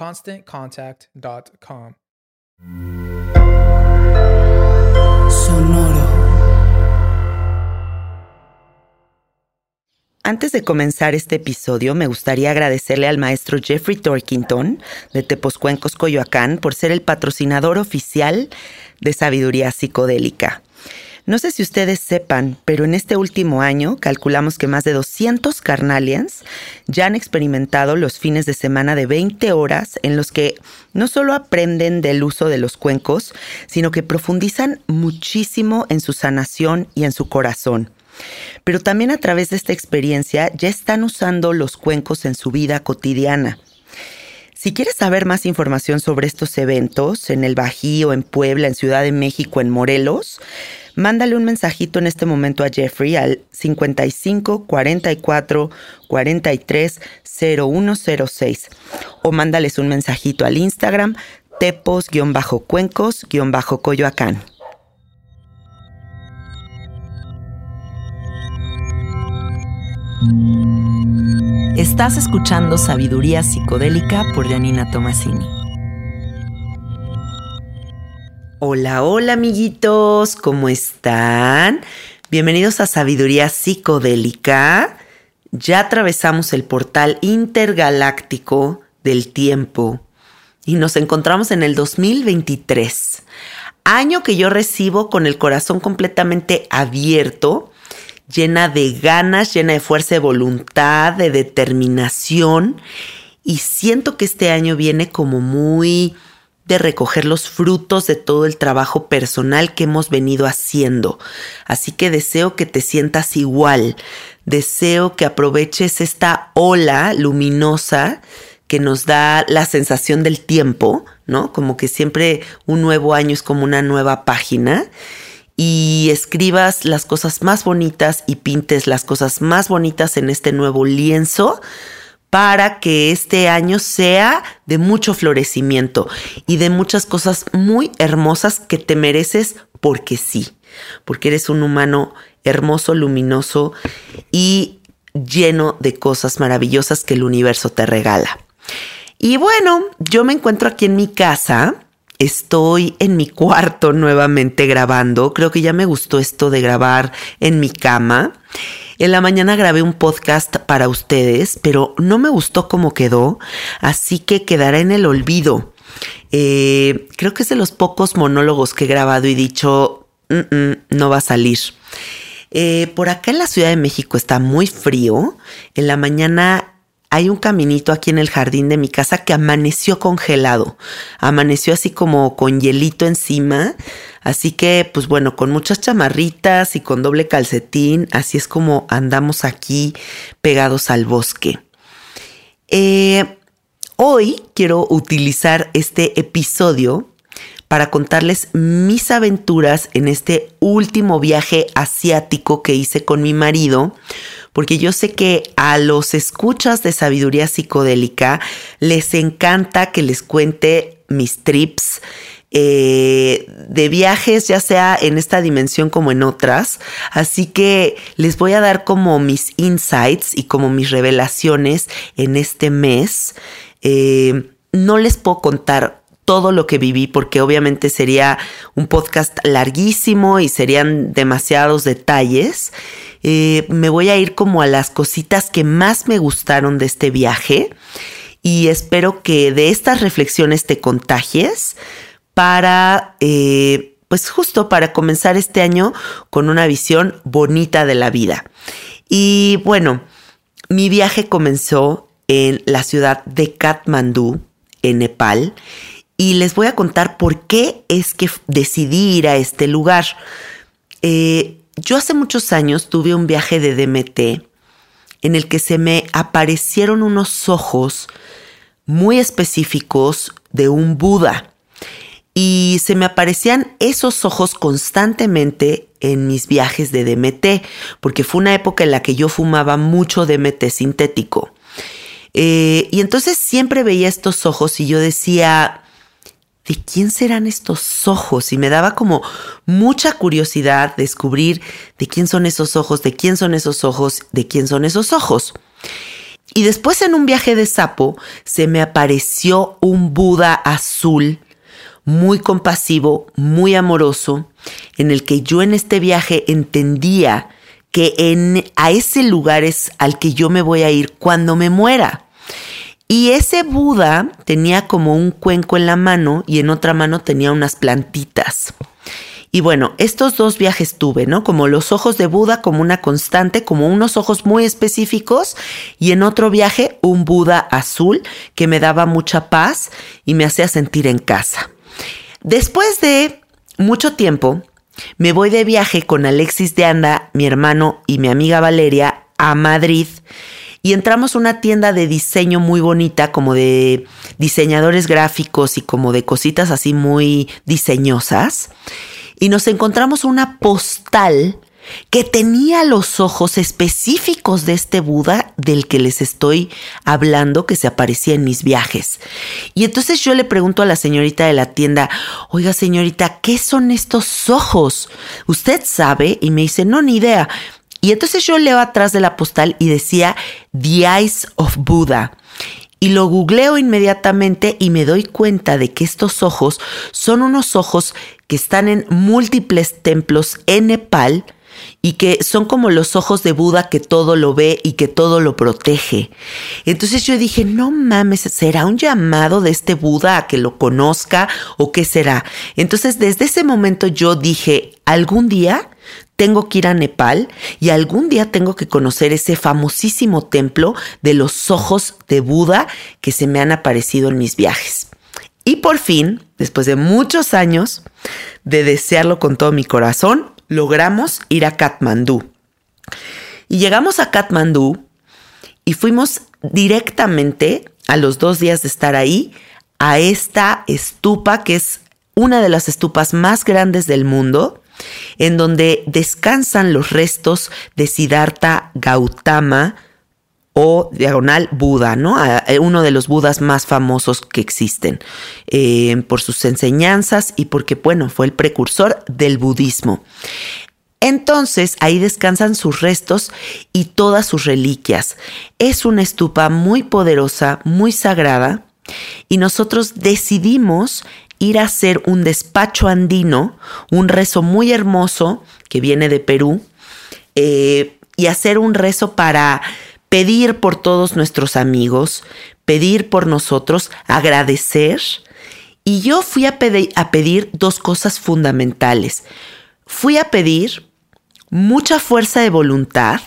ConstantContact.com. Sonoro. Antes de comenzar este episodio, me gustaría agradecerle al maestro Jeffrey Torkington de Tepozcuencos, Coyoacán, por ser el patrocinador oficial de Sabiduría Psicodélica. No sé si ustedes sepan, pero en este último año calculamos que más de 200 carnalians ya han experimentado los fines de semana de 20 horas en los que no solo aprenden del uso de los cuencos, sino que profundizan muchísimo en su sanación y en su corazón. Pero también a través de esta experiencia ya están usando los cuencos en su vida cotidiana. Si quieres saber más información sobre estos eventos en el Bajío, en Puebla, en Ciudad de México, en Morelos, mándale un mensajito en este momento a Jeffrey al 55 44 43 0106 o mándales un mensajito al Instagram tepos-cuencos-coyoacán. Estás escuchando Sabiduría Psicodélica por Janina Tomasini. Hola, hola amiguitos, ¿cómo están? Bienvenidos a Sabiduría Psicodélica. Ya atravesamos el portal intergaláctico del tiempo y nos encontramos en el 2023, año que yo recibo con el corazón completamente abierto llena de ganas, llena de fuerza de voluntad, de determinación. Y siento que este año viene como muy recoger los frutos de todo el trabajo personal que hemos venido haciendo. Así que deseo que te sientas igual. Deseo que aproveches esta ola luminosa que nos da la sensación del tiempo, ¿no? Como que siempre un nuevo año es como una nueva página y escribas las cosas más bonitas y pintes las cosas más bonitas en este nuevo lienzo para que este año sea de mucho florecimiento y de muchas cosas muy hermosas que te mereces porque sí, porque eres un humano hermoso, luminoso y lleno de cosas maravillosas que el universo te regala. Y bueno, yo me encuentro aquí en mi casa Estoy en mi cuarto nuevamente grabando. Creo que ya me gustó esto de grabar en mi cama. En la mañana grabé un podcast para ustedes, pero no me gustó cómo quedó, así que quedará en el olvido. Eh, creo que es de los pocos monólogos que he grabado y dicho, no va a salir. Eh, por acá en la Ciudad de México está muy frío. En la mañana hay un caminito aquí en el jardín de mi casa que amaneció congelado. Amaneció así como con hielito encima. Así que, pues bueno, con muchas chamarritas y con doble calcetín, así es como andamos aquí pegados al bosque. Eh, hoy quiero utilizar este episodio para contarles mis aventuras en este último viaje asiático que hice con mi marido porque yo sé que a los escuchas de sabiduría psicodélica les encanta que les cuente mis trips. Eh, de viajes, ya sea en esta dimensión como en otras. Así que les voy a dar como mis insights y como mis revelaciones en este mes. Eh, no les puedo contar todo lo que viví porque obviamente sería un podcast larguísimo y serían demasiados detalles. Eh, me voy a ir como a las cositas que más me gustaron de este viaje y espero que de estas reflexiones te contagies para, eh, pues justo para comenzar este año con una visión bonita de la vida. Y bueno, mi viaje comenzó en la ciudad de Katmandú, en Nepal, y les voy a contar por qué es que decidí ir a este lugar. Eh, yo hace muchos años tuve un viaje de DMT en el que se me aparecieron unos ojos muy específicos de un Buda. Y se me aparecían esos ojos constantemente en mis viajes de DMT, porque fue una época en la que yo fumaba mucho DMT sintético. Eh, y entonces siempre veía estos ojos y yo decía, ¿de quién serán estos ojos? Y me daba como mucha curiosidad descubrir de quién son esos ojos, de quién son esos ojos, de quién son esos ojos. Y después en un viaje de sapo se me apareció un Buda azul, muy compasivo, muy amoroso, en el que yo en este viaje entendía que en, a ese lugar es al que yo me voy a ir cuando me muera. Y ese Buda tenía como un cuenco en la mano y en otra mano tenía unas plantitas. Y bueno, estos dos viajes tuve, ¿no? Como los ojos de Buda como una constante, como unos ojos muy específicos y en otro viaje un Buda azul que me daba mucha paz y me hacía sentir en casa. Después de mucho tiempo, me voy de viaje con Alexis de Anda, mi hermano y mi amiga Valeria a Madrid y entramos a una tienda de diseño muy bonita, como de diseñadores gráficos y como de cositas así muy diseñosas. Y nos encontramos una postal que tenía los ojos específicos de este Buda del que les estoy hablando que se aparecía en mis viajes. Y entonces yo le pregunto a la señorita de la tienda, oiga señorita, ¿qué son estos ojos? ¿Usted sabe? Y me dice, no, ni idea. Y entonces yo leo atrás de la postal y decía The Eyes of Buddha. Y lo googleo inmediatamente y me doy cuenta de que estos ojos son unos ojos que están en múltiples templos en Nepal y que son como los ojos de Buda que todo lo ve y que todo lo protege. Entonces yo dije, no mames, ¿será un llamado de este Buda a que lo conozca o qué será? Entonces desde ese momento yo dije, algún día tengo que ir a Nepal y algún día tengo que conocer ese famosísimo templo de los ojos de Buda que se me han aparecido en mis viajes. Y por fin, después de muchos años de desearlo con todo mi corazón, logramos ir a Katmandú. Y llegamos a Katmandú y fuimos directamente a los dos días de estar ahí a esta estupa que es una de las estupas más grandes del mundo en donde descansan los restos de Siddhartha Gautama o diagonal Buda, ¿no? Uno de los Budas más famosos que existen eh, por sus enseñanzas y porque, bueno, fue el precursor del budismo. Entonces ahí descansan sus restos y todas sus reliquias. Es una estupa muy poderosa, muy sagrada, y nosotros decidimos ir a hacer un despacho andino, un rezo muy hermoso que viene de Perú, eh, y hacer un rezo para pedir por todos nuestros amigos, pedir por nosotros, agradecer. Y yo fui a, pedir dos cosas fundamentales. Fui a pedir mucha fuerza de voluntad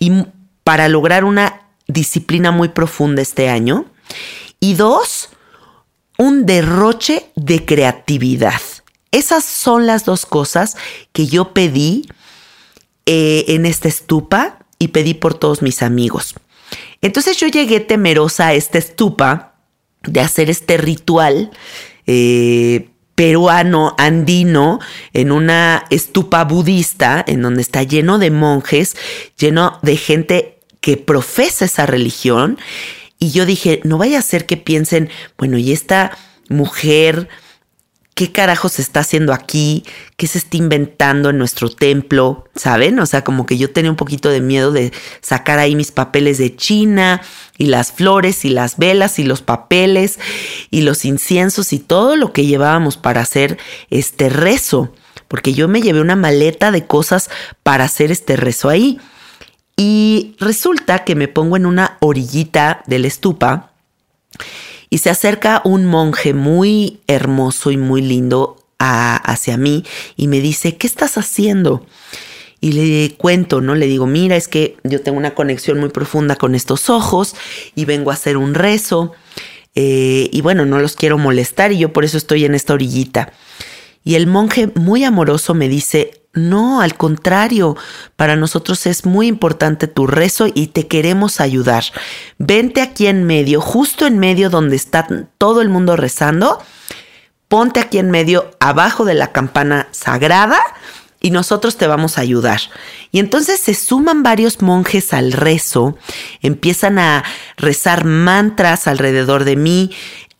y para lograr una disciplina muy profunda este año. Y dos, un derroche de creatividad. Esas son las dos cosas que yo pedí eh, en esta estupa y pedí por todos mis amigos. Entonces yo llegué temerosa a esta estupa de hacer este ritual eh, peruano, andino, en una estupa budista, en donde está lleno de monjes, lleno de gente que profesa esa religión. Y yo dije, no vaya a ser que piensen, bueno, y esta mujer ¿qué carajo se está haciendo aquí? ¿Qué se está inventando en nuestro templo? ¿Saben? O sea, como que yo tenía un poquito de miedo de sacar ahí mis papeles de China y las flores y las velas y los papeles y los inciensos y todo lo que llevábamos para hacer este rezo. Porque yo me llevé una maleta de cosas para hacer este rezo ahí. Y resulta que me pongo en una orillita de la estupa y se acerca un monje muy hermoso y muy lindo hacia mí y me dice, ¿qué estás haciendo? Y le cuento, ¿no? Le digo, mira, es que yo tengo una conexión muy profunda con estos ojos y vengo a hacer un rezo. Eh, y bueno, no los quiero molestar y yo por eso estoy en esta orillita. Y el monje muy amoroso me dice, no, al contrario, para nosotros es muy importante tu rezo y te queremos ayudar. Vente aquí en medio, justo en medio donde está todo el mundo rezando. Ponte aquí en medio, abajo de la campana sagrada y nosotros te vamos a ayudar. Y entonces se suman varios monjes al rezo, empiezan a rezar mantras alrededor de mí,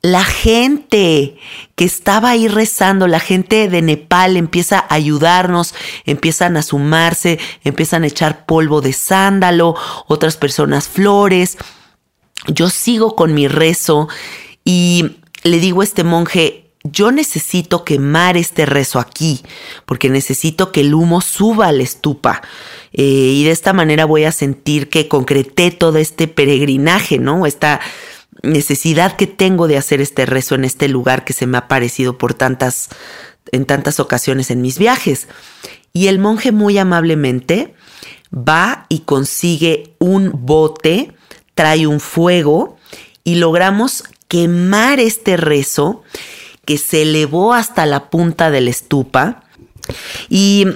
la gente que estaba ahí rezando, la gente de Nepal empieza a ayudarnos, empiezan a sumarse, empiezan a echar polvo de sándalo, otras personas flores. Yo sigo con mi rezo y le digo a este monje, yo necesito quemar este rezo aquí, porque necesito que el humo suba a la estupa. Eh, y de esta manera voy a sentir que concreté todo este peregrinaje, ¿no? Esta necesidad que tengo de hacer este rezo en este lugar que se me ha parecido por tantas, en tantas ocasiones en mis viajes. Y el monje muy amablemente va y consigue un bote, trae un fuego y logramos quemar este rezo que se elevó hasta la punta de la estupa. Y,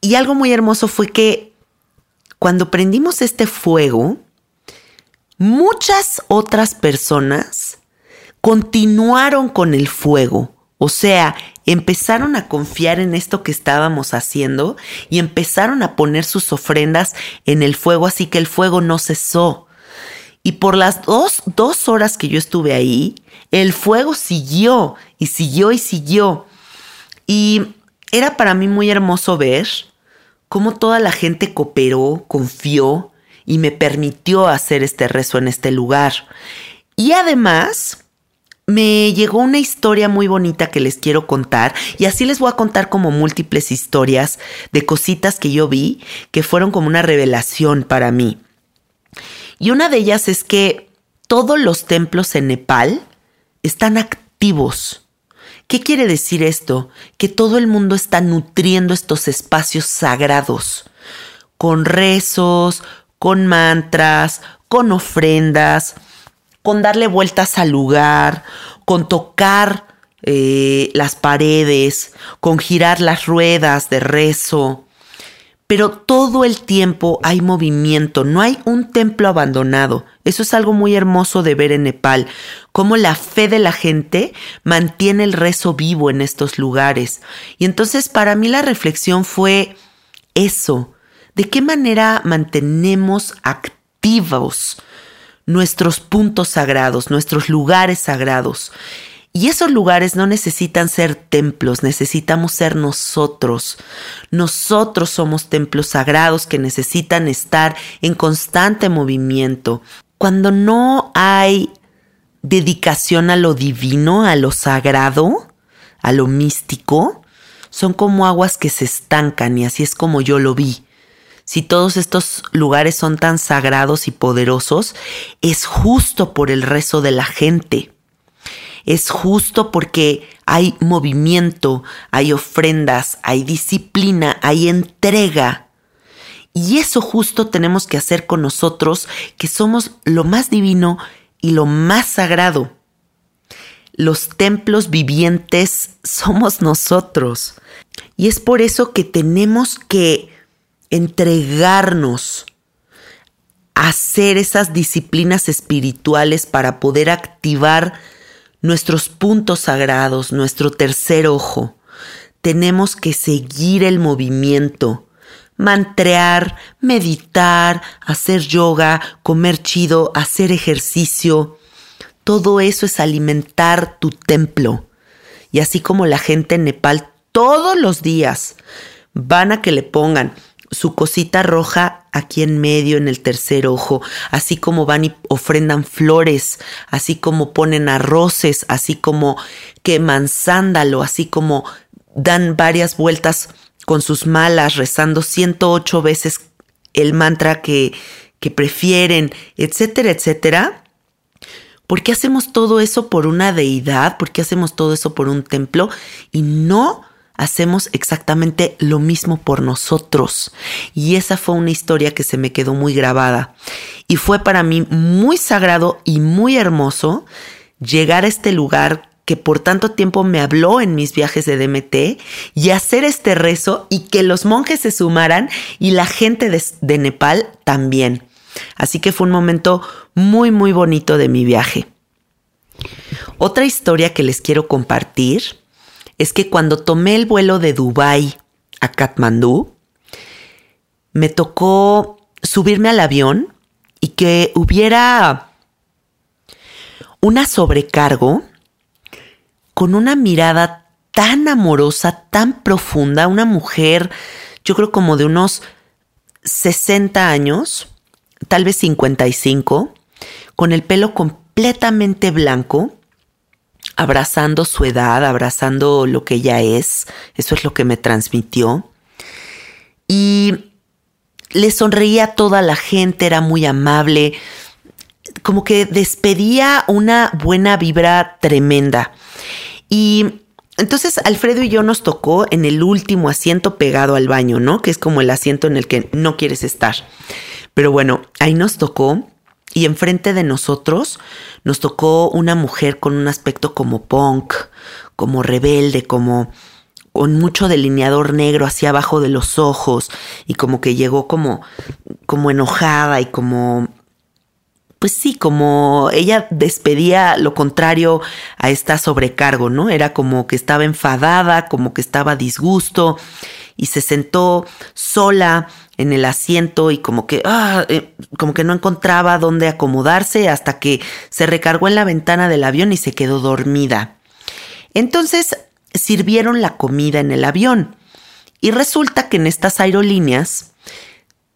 y algo muy hermoso fue que cuando prendimos este fuego, muchas otras personas continuaron con el fuego. O sea, empezaron a confiar en esto que estábamos haciendo y empezaron a poner sus ofrendas en el fuego, así que el fuego no cesó. Y por las dos, dos horas que yo estuve ahí, el fuego siguió y siguió y siguió. Y era para mí muy hermoso ver cómo toda la gente cooperó, confió y me permitió hacer este rezo en este lugar. Y además, me llegó una historia muy bonita que les quiero contar y así les voy a contar como múltiples historias de cositas que yo vi que fueron como una revelación para mí. Y una de ellas es que todos los templos en Nepal están activos. ¿Qué quiere decir esto? Que todo el mundo está nutriendo estos espacios sagrados con rezos, con mantras, con ofrendas, con darle vueltas al lugar, con tocar eh, las paredes, con girar las ruedas de rezo. Pero todo el tiempo hay movimiento, no hay un templo abandonado. Eso es algo muy hermoso de ver en Nepal, cómo la fe de la gente mantiene el rezo vivo en estos lugares. Y entonces para mí la reflexión fue eso, ¿De qué manera mantenemos activos nuestros puntos sagrados, nuestros lugares sagrados? Y esos lugares no necesitan ser templos, necesitamos ser nosotros. Nosotros somos templos sagrados que necesitan estar en constante movimiento. Cuando no hay dedicación a lo divino, a lo sagrado, a lo místico, son como aguas que se estancan y así es como yo lo vi si todos estos lugares son tan sagrados y poderosos, es justo por el rezo de la gente. Es justo porque hay movimiento, hay ofrendas, hay disciplina, hay entrega. Y eso justo tenemos que hacer con nosotros, que somos lo más divino y lo más sagrado. Los templos vivientes somos nosotros. Y es por eso que tenemos que entregarnos a hacer esas disciplinas espirituales para poder activar nuestros puntos sagrados, nuestro tercer ojo. Tenemos que seguir el movimiento, mantrear, meditar, hacer yoga, comer chido, hacer ejercicio. Todo eso es alimentar tu templo. Y así como la gente en Nepal todos los días van a que le pongan su cosita roja aquí en medio, en el tercer ojo, así como van y ofrendan flores, así como ponen arroces, así como queman sándalo, así como dan varias vueltas con sus malas, rezando 108 veces el mantra que, que prefieren, etcétera, etcétera. ¿Por qué hacemos todo eso por una deidad? ¿Por qué hacemos todo eso por un templo? Y no hacemos exactamente lo mismo por nosotros. Y esa fue una historia que se me quedó muy grabada. Y fue para mí muy sagrado y muy hermoso llegar a este lugar que por tanto tiempo me habló en mis viajes de DMT y hacer este rezo y que los monjes se sumaran y la gente de, de Nepal también. Así que fue un momento muy, muy bonito de mi viaje. Otra historia que les quiero compartir es que cuando tomé el vuelo de Dubái a Katmandú, me tocó subirme al avión y que hubiera una sobrecargo con una mirada tan amorosa, tan profunda, una mujer, yo creo como de unos 60 años, tal vez 55, con el pelo completamente blanco, abrazando su edad, abrazando lo que ella es. Eso es lo que me transmitió. Y le sonreía a toda la gente, era muy amable, como que despedía una buena vibra tremenda. Y entonces Alfredo y yo nos tocó en el último asiento pegado al baño, ¿no? Que es como el asiento en el que no quieres estar. Pero bueno, ahí nos tocó y enfrente de nosotros nos tocó una mujer con un aspecto como punk, como rebelde, como con mucho delineador negro hacia abajo de los ojos y como que llegó como como enojada y como pues sí, como ella despedía lo contrario a esta sobrecargo, ¿no? Era como que estaba enfadada, como que estaba disgusto y se sentó sola en el asiento y como que, ah, eh, como que no encontraba dónde acomodarse hasta que se recargó en la ventana del avión y se quedó dormida. Entonces sirvieron la comida en el avión y resulta que en estas aerolíneas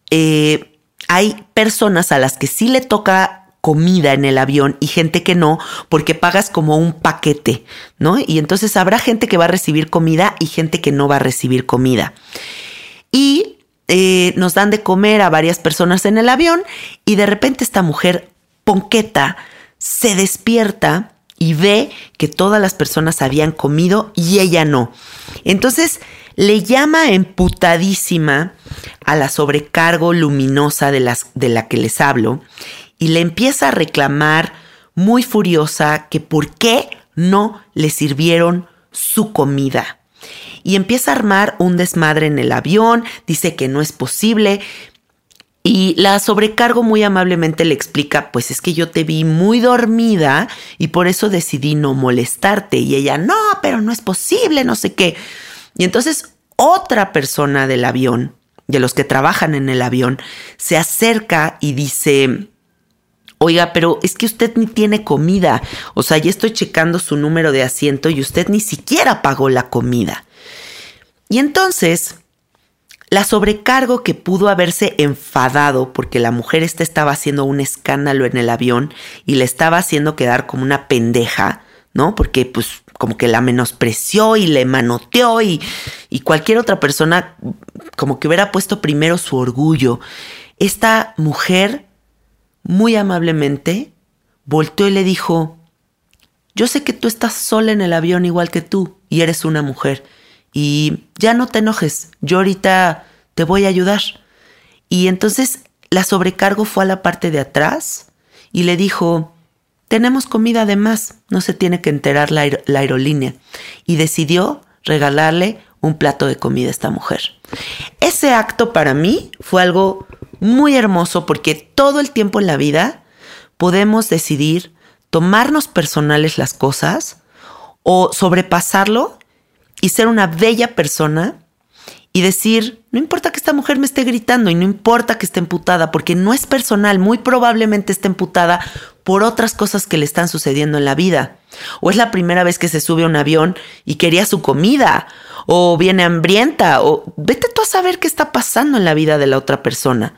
eh, hay personas a las que sí le toca comida en el avión y gente que no, porque pagas como un paquete, ¿no? Y entonces habrá gente que va a recibir comida y gente que no va a recibir comida. Y eh, nos dan de comer a varias personas en el avión y de repente esta mujer ponqueta se despierta y ve que todas las personas habían comido y ella no. Entonces le llama emputadísima a la sobrecargo luminosa de, las, de la que les hablo y le empieza a reclamar muy furiosa que por qué no le sirvieron su comida y empieza a armar un desmadre en el avión, dice que no es posible. Y la sobrecargo muy amablemente le explica, pues es que yo te vi muy dormida y por eso decidí no molestarte. Y ella, no, pero no es posible, no sé qué. Y entonces otra persona del avión, de los que trabajan en el avión, se acerca y dice, oiga, pero es que usted ni tiene comida. O sea, ya estoy checando su número de asiento y usted ni siquiera pagó la comida. Y entonces, la sobrecargo que pudo haberse enfadado porque la mujer esta estaba haciendo un escándalo en el avión y le estaba haciendo quedar como una pendeja, ¿no? Porque pues como que la menospreció y le manoteó y, y cualquier otra persona como que hubiera puesto primero su orgullo. Esta mujer, muy amablemente, volteó y le dijo, yo sé que tú estás sola en el avión igual que tú y eres una mujer y ya no te enojes, yo ahorita te voy a ayudar. Y entonces la sobrecargo fue a la parte de atrás y le dijo, tenemos comida de más, no se tiene que enterar la, la aerolínea. Y decidió regalarle un plato de comida a esta mujer. Ese acto para mí fue algo muy hermoso porque todo el tiempo en la vida podemos decidir tomarnos personales las cosas o sobrepasarlo y ser una bella persona y decir, no importa que esta mujer me esté gritando y no importa que esté emputada, porque no es personal, muy probablemente esté emputada por otras cosas que le están sucediendo en la vida. O es la primera vez que se sube a un avión y quería su comida, o viene hambrienta, o vete tú a saber qué está pasando en la vida de la otra persona.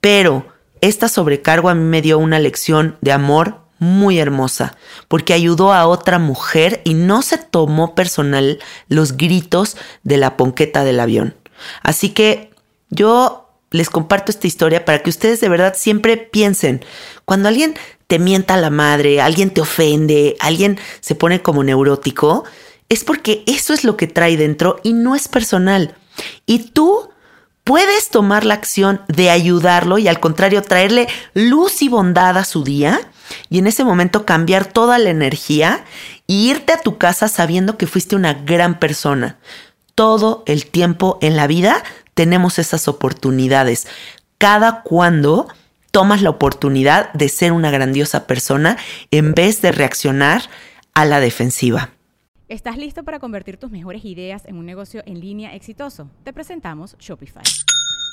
Pero esta sobrecargo a mí me dio una lección de amor muy hermosa, porque ayudó a otra mujer y no se tomó personal los gritos de la ponqueta del avión. Así que yo les comparto esta historia para que ustedes de verdad siempre piensen, cuando alguien te mienta la madre, alguien te ofende, alguien se pone como neurótico, es porque eso es lo que trae dentro y no es personal. Y tú puedes tomar la acción de ayudarlo y al contrario traerle luz y bondad a su día y en ese momento cambiar toda la energía e irte a tu casa sabiendo que fuiste una gran persona. Todo el tiempo en la vida tenemos esas oportunidades. Cada cuando tomas la oportunidad de ser una grandiosa persona en vez de reaccionar a la defensiva. ¿Estás listo para convertir tus mejores ideas en un negocio en línea exitoso? Te presentamos Shopify.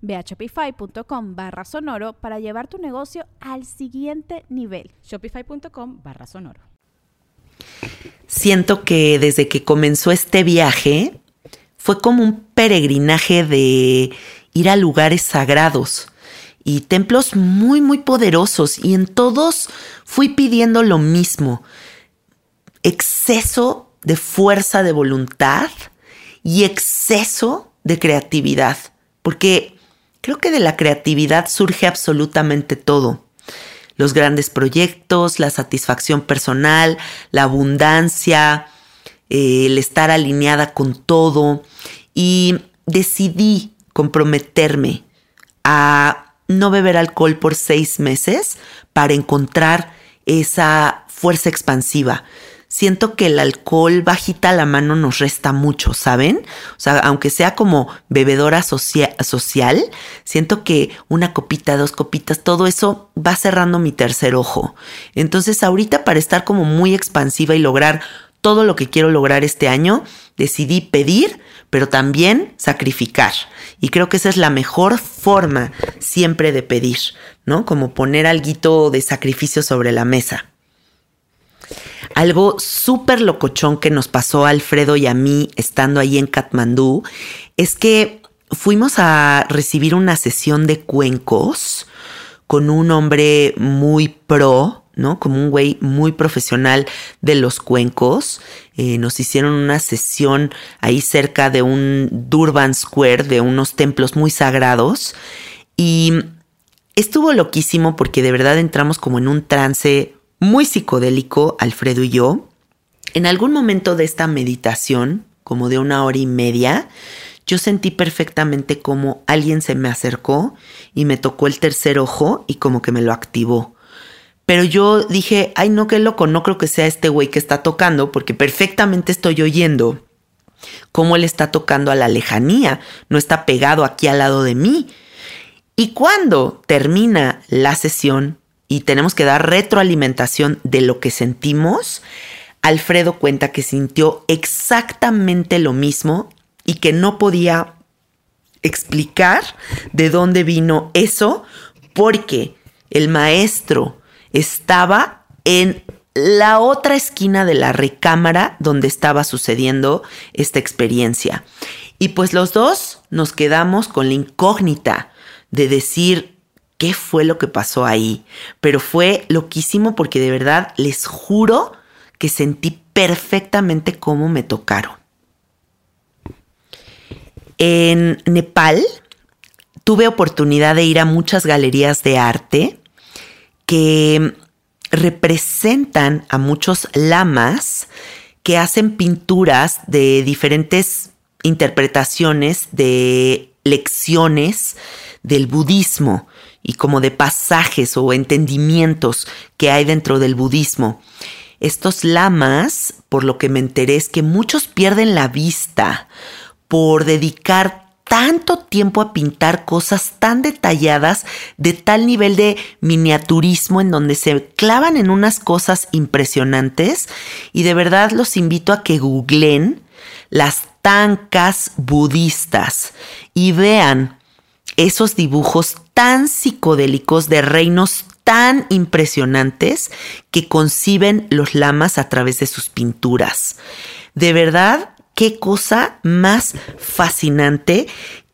Ve a shopify.com barra sonoro para llevar tu negocio al siguiente nivel. Shopify.com barra sonoro. Siento que desde que comenzó este viaje fue como un peregrinaje de ir a lugares sagrados y templos muy, muy poderosos y en todos fui pidiendo lo mismo, exceso de fuerza de voluntad y exceso de creatividad, porque creo que de la creatividad surge absolutamente todo. Los grandes proyectos, la satisfacción personal, la abundancia, eh, el estar alineada con todo y decidí comprometerme a no beber alcohol por seis meses para encontrar esa fuerza expansiva. Siento que el alcohol bajita la mano nos resta mucho, ¿saben? O sea, aunque sea como bebedora socia social, siento que una copita, dos copitas, todo eso va cerrando mi tercer ojo. Entonces ahorita para estar como muy expansiva y lograr todo lo que quiero lograr este año, decidí pedir, pero también sacrificar. Y creo que esa es la mejor forma siempre de pedir, ¿no? Como poner algo de sacrificio sobre la mesa. Algo súper locochón que nos pasó a Alfredo y a mí estando ahí en Katmandú es que fuimos a recibir una sesión de cuencos con un hombre muy pro, ¿no? Como un güey muy profesional de los cuencos. Eh, nos hicieron una sesión ahí cerca de un Durban Square, de unos templos muy sagrados. Y estuvo loquísimo porque de verdad entramos como en un trance muy psicodélico, Alfredo y yo. En algún momento de esta meditación, como de una hora y media, yo sentí perfectamente como alguien se me acercó y me tocó el tercer ojo y como que me lo activó. Pero yo dije, ay no, qué loco, no creo que sea este güey que está tocando, porque perfectamente estoy oyendo cómo él está tocando a la lejanía, no está pegado aquí al lado de mí. Y cuando termina la sesión y tenemos que dar retroalimentación de lo que sentimos, Alfredo cuenta que sintió exactamente lo mismo y que no podía explicar de dónde vino eso, porque el maestro estaba en la otra esquina de la recámara donde estaba sucediendo esta experiencia. Y pues los dos nos quedamos con la incógnita de decir qué fue lo que pasó ahí. Pero fue loquísimo porque de verdad les juro que sentí perfectamente cómo me tocaron. En Nepal tuve oportunidad de ir a muchas galerías de arte que representan a muchos lamas que hacen pinturas de diferentes interpretaciones de lecciones del budismo y como de pasajes o entendimientos que hay dentro del budismo. Estos lamas, por lo que me enteré, es que muchos pierden la vista por dedicar tanto tiempo a pintar cosas tan detalladas de tal nivel de miniaturismo en donde se clavan en unas cosas impresionantes y de verdad los invito a que googlen las tancas budistas y vean esos dibujos tan psicodélicos de reinos tan impresionantes que conciben los lamas a través de sus pinturas. De verdad, qué cosa más fascinante,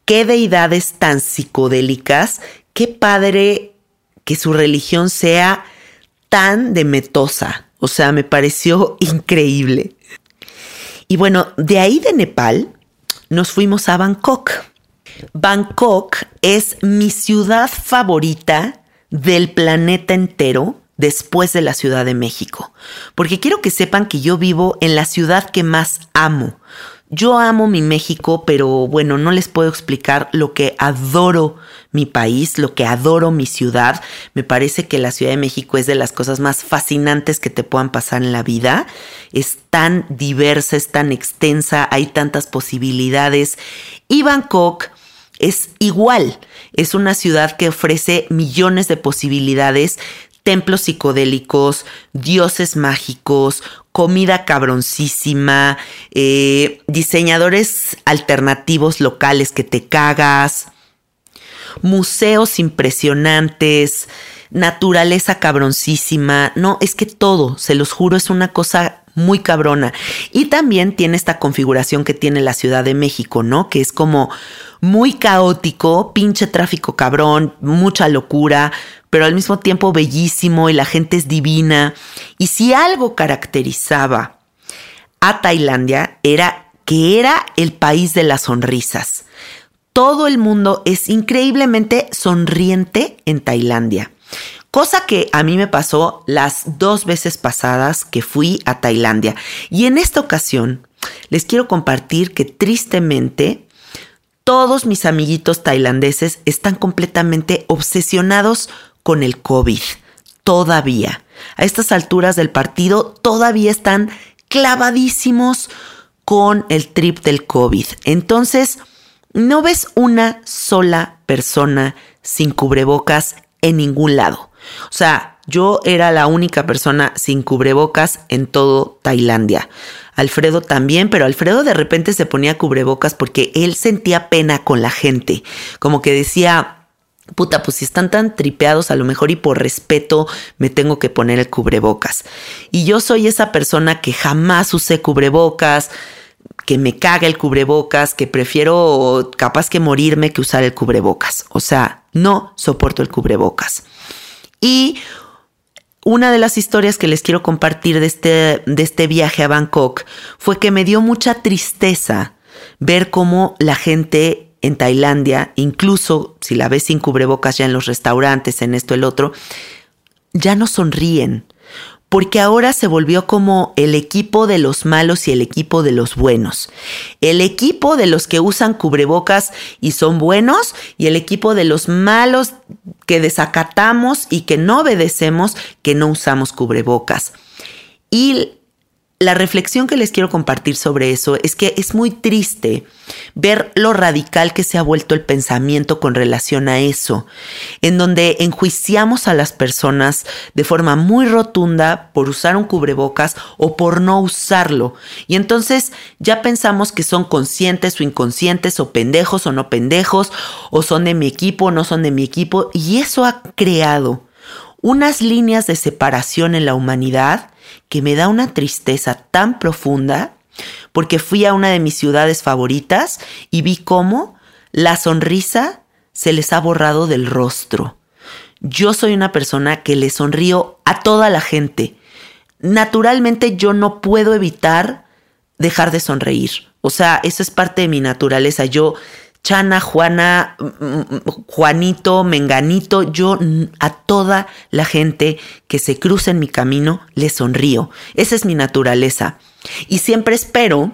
qué deidades tan psicodélicas, qué padre que su religión sea tan demetosa. O sea, me pareció increíble. Y bueno, de ahí de Nepal nos fuimos a Bangkok. Bangkok es mi ciudad favorita del planeta entero después de la Ciudad de México, porque quiero que sepan que yo vivo en la ciudad que más amo. Yo amo mi México, pero bueno, no les puedo explicar lo que adoro mi país, lo que adoro mi ciudad. Me parece que la Ciudad de México es de las cosas más fascinantes que te puedan pasar en la vida. Es tan diversa, es tan extensa, hay tantas posibilidades. Y Bangkok es igual. Es una ciudad que ofrece millones de posibilidades templos psicodélicos, dioses mágicos, comida cabroncísima, eh, diseñadores alternativos locales que te cagas, museos impresionantes, naturaleza cabroncísima. No, es que todo, se los juro, es una cosa muy cabrona. Y también tiene esta configuración que tiene la Ciudad de México, ¿no? Que es como muy caótico, pinche tráfico cabrón, mucha locura, pero al mismo tiempo bellísimo y la gente es divina. Y si algo caracterizaba a Tailandia era que era el país de las sonrisas. Todo el mundo es increíblemente sonriente en Tailandia. Cosa que a mí me pasó las dos veces pasadas que fui a Tailandia. Y en esta ocasión les quiero compartir que tristemente todos mis amiguitos tailandeses están completamente obsesionados con el COVID. Todavía. A estas alturas del partido todavía están clavadísimos con el trip del COVID. Entonces, no ves una sola persona sin cubrebocas en ningún lado. O sea, yo era la única persona sin cubrebocas en todo Tailandia. Alfredo también, pero Alfredo de repente se ponía cubrebocas porque él sentía pena con la gente. Como que decía, puta, pues si están tan tripeados, a lo mejor y por respeto me tengo que poner el cubrebocas. Y yo soy esa persona que jamás usé cubrebocas, que me caga el cubrebocas, que prefiero capaz que morirme que usar el cubrebocas. O sea, no soporto el cubrebocas. Y una de las historias que les quiero compartir de este, de este viaje a Bangkok fue que me dio mucha tristeza ver cómo la gente en Tailandia, incluso si la ves sin cubrebocas ya en los restaurantes, en esto, el otro, ya no sonríen, porque ahora se volvió como el equipo de los malos y el equipo de los buenos. El equipo de los que usan cubrebocas y son buenos y el equipo de los malos que desacatamos y que no obedecemos, que no usamos cubrebocas. Y la reflexión que les quiero compartir sobre eso es que es muy triste ver lo radical que se ha vuelto el pensamiento con relación a eso, en donde enjuiciamos a las personas de forma muy rotunda por usar un cubrebocas o por no usarlo. Y entonces ya pensamos que son conscientes o inconscientes o pendejos o no pendejos, o son de mi equipo o no son de mi equipo, y eso ha creado unas líneas de separación en la humanidad que me da una tristeza tan profunda porque fui a una de mis ciudades favoritas y vi cómo la sonrisa se les ha borrado del rostro. Yo soy una persona que le sonrío a toda la gente. Naturalmente yo no puedo evitar dejar de sonreír. O sea, eso es parte de mi naturaleza. Yo Chana, Juana, mm, mm, Juanito, Menganito, yo a toda la gente que se cruza en mi camino le sonrío. Esa es mi naturaleza. Y siempre espero,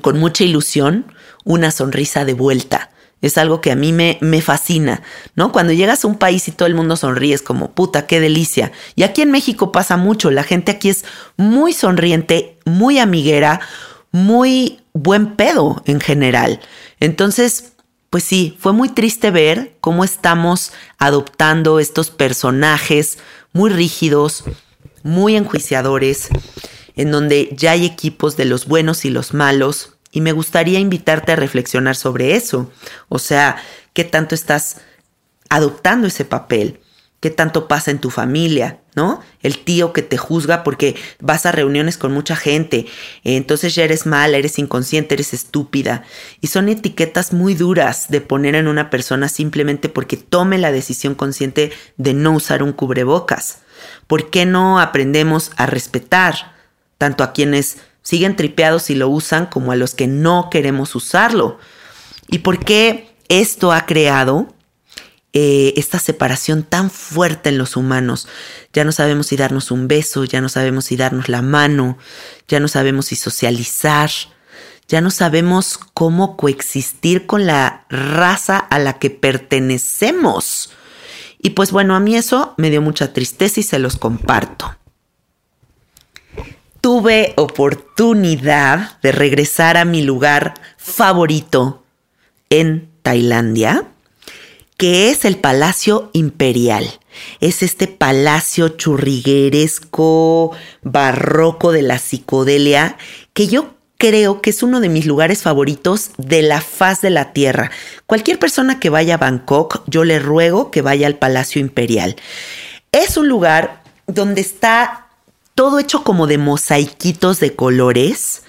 con mucha ilusión, una sonrisa de vuelta. Es algo que a mí me, me, fascina, ¿no? Cuando llegas a un país y todo el mundo sonríe, es como, puta, qué delicia. Y aquí en México pasa mucho, la gente aquí es muy sonriente, muy amiguera, muy buen pedo en general. Entonces, pues sí, fue muy triste ver cómo estamos adoptando estos personajes muy rígidos, muy enjuiciadores, en donde ya hay equipos de los buenos y los malos. Y me gustaría invitarte a reflexionar sobre eso. O sea, ¿qué tanto estás adoptando ese papel? ¿Qué tanto pasa en tu familia? ¿no? El tío que te juzga porque vas a reuniones con mucha gente, entonces ya eres mala, eres inconsciente, eres estúpida. Y son etiquetas muy duras de poner en una persona simplemente porque tome la decisión consciente de no usar un cubrebocas. ¿Por qué no aprendemos a respetar tanto a quienes siguen tripeados y lo usan como a los que no queremos usarlo? ¿Y por qué esto ha creado eh, esta separación tan fuerte en los humanos. Ya no sabemos si darnos un beso, ya no sabemos si darnos la mano, ya no sabemos si socializar, ya no sabemos cómo coexistir con la raza a la que pertenecemos. Y pues bueno, a mí eso me dio mucha tristeza y se los comparto. Tuve oportunidad de regresar a mi lugar favorito en Tailandia que es el Palacio Imperial. Es este palacio churrigueresco, barroco de la psicodelia, que yo creo que es uno de mis lugares favoritos de la faz de la tierra. Cualquier persona que vaya a Bangkok, yo le ruego que vaya al Palacio Imperial. Es un lugar donde está todo hecho como de mosaiquitos de colores,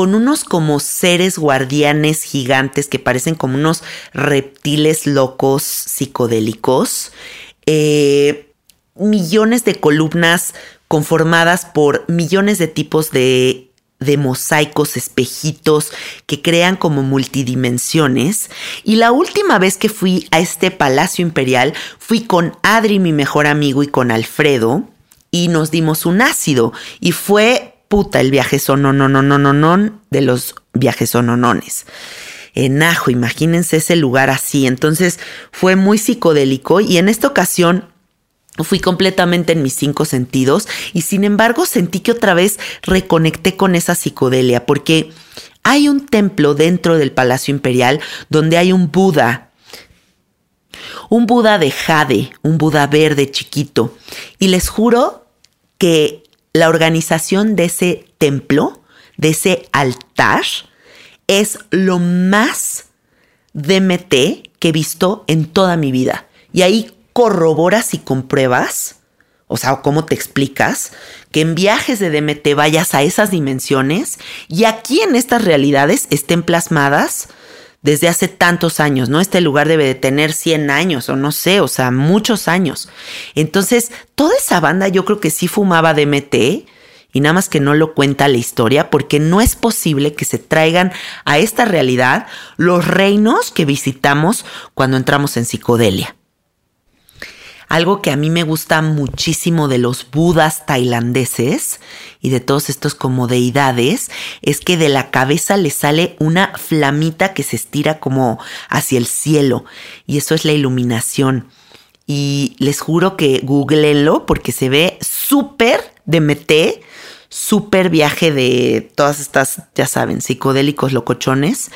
con unos como seres guardianes gigantes que parecen como unos reptiles locos psicodélicos, eh, millones de columnas conformadas por millones de tipos de de mosaicos, espejitos que crean como multidimensiones. Y la última vez que fui a este Palacio Imperial fui con Adri, mi mejor amigo, y con Alfredo, y nos dimos un ácido. Y fue puta el viaje sonononononón de los viajes sononones. En Ajo, imagínense ese lugar así. Entonces fue muy psicodélico y en esta ocasión fui completamente en mis cinco sentidos y sin embargo sentí que otra vez reconecté con esa psicodelia porque hay un templo dentro del Palacio Imperial donde hay un Buda un Buda de jade, un Buda verde chiquito. Y les juro que la organización de ese templo, de ese altar, es lo más DMT que he visto en toda mi vida. Y ahí corroboras y compruebas, o sea, cómo te explicas, que en viajes de DMT vayas a esas dimensiones y aquí en estas realidades estén plasmadas desde hace tantos años, ¿no? Este lugar debe de tener 100 años o no sé, o sea, muchos años. Entonces, toda esa banda yo creo que sí fumaba DMT y nada más que no lo cuenta la historia porque no es posible que se traigan a esta realidad los reinos que visitamos cuando entramos en psicodelia. Algo que a mí me gusta muchísimo de los budas tailandeses y de todos estos como deidades es que de la cabeza le sale una flamita que se estira como hacia el cielo y eso es la iluminación. Y les juro que googleenlo porque se ve súper de meté. súper viaje de todas estas, ya saben, psicodélicos locochones.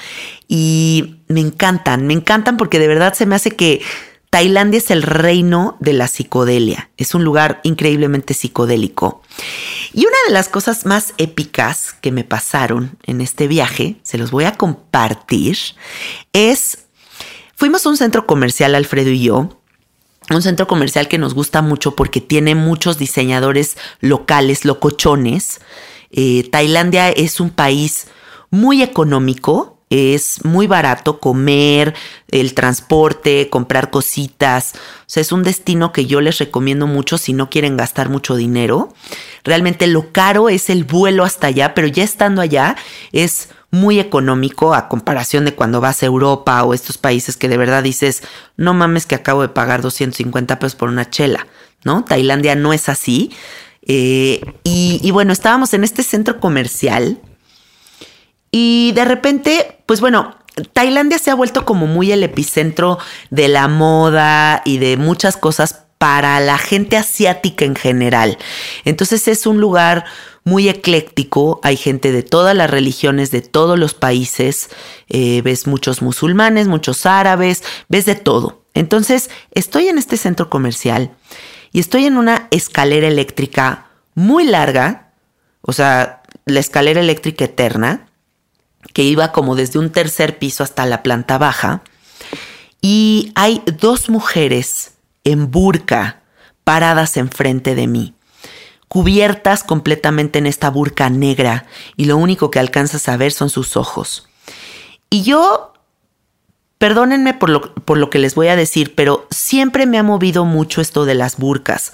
Y me encantan, me encantan porque de verdad se me hace que Tailandia es el reino de la psicodelia. Es un lugar increíblemente psicodélico. Y una de las cosas más épicas que me pasaron en este viaje, se los voy a compartir, es, fuimos a un centro comercial, Alfredo y yo, un centro comercial que nos gusta mucho porque tiene muchos diseñadores locales, locochones. Eh, Tailandia es un país muy económico, es muy barato comer, el transporte, comprar cositas. O sea, es un destino que yo les recomiendo mucho si no quieren gastar mucho dinero. Realmente lo caro es el vuelo hasta allá, pero ya estando allá es muy económico a comparación de cuando vas a Europa o estos países que de verdad dices, no mames que acabo de pagar 250 pesos por una chela, ¿no? Tailandia no es así. Eh, y, y bueno, estábamos en este centro comercial y de repente, pues bueno, Tailandia se ha vuelto como muy el epicentro de la moda y de muchas cosas para la gente asiática en general. Entonces es un lugar muy ecléctico, hay gente de todas las religiones, de todos los países, eh, ves muchos musulmanes, muchos árabes, ves de todo. Entonces estoy en este centro comercial y estoy en una escalera eléctrica muy larga, o sea, la escalera eléctrica eterna, que iba como desde un tercer piso hasta la planta baja. Y hay dos mujeres en burka paradas enfrente de mí, cubiertas completamente en esta burka negra y lo único que alcanzas a ver son sus ojos. Y yo, perdónenme por lo, por lo que les voy a decir, pero siempre me ha movido mucho esto de las burkas.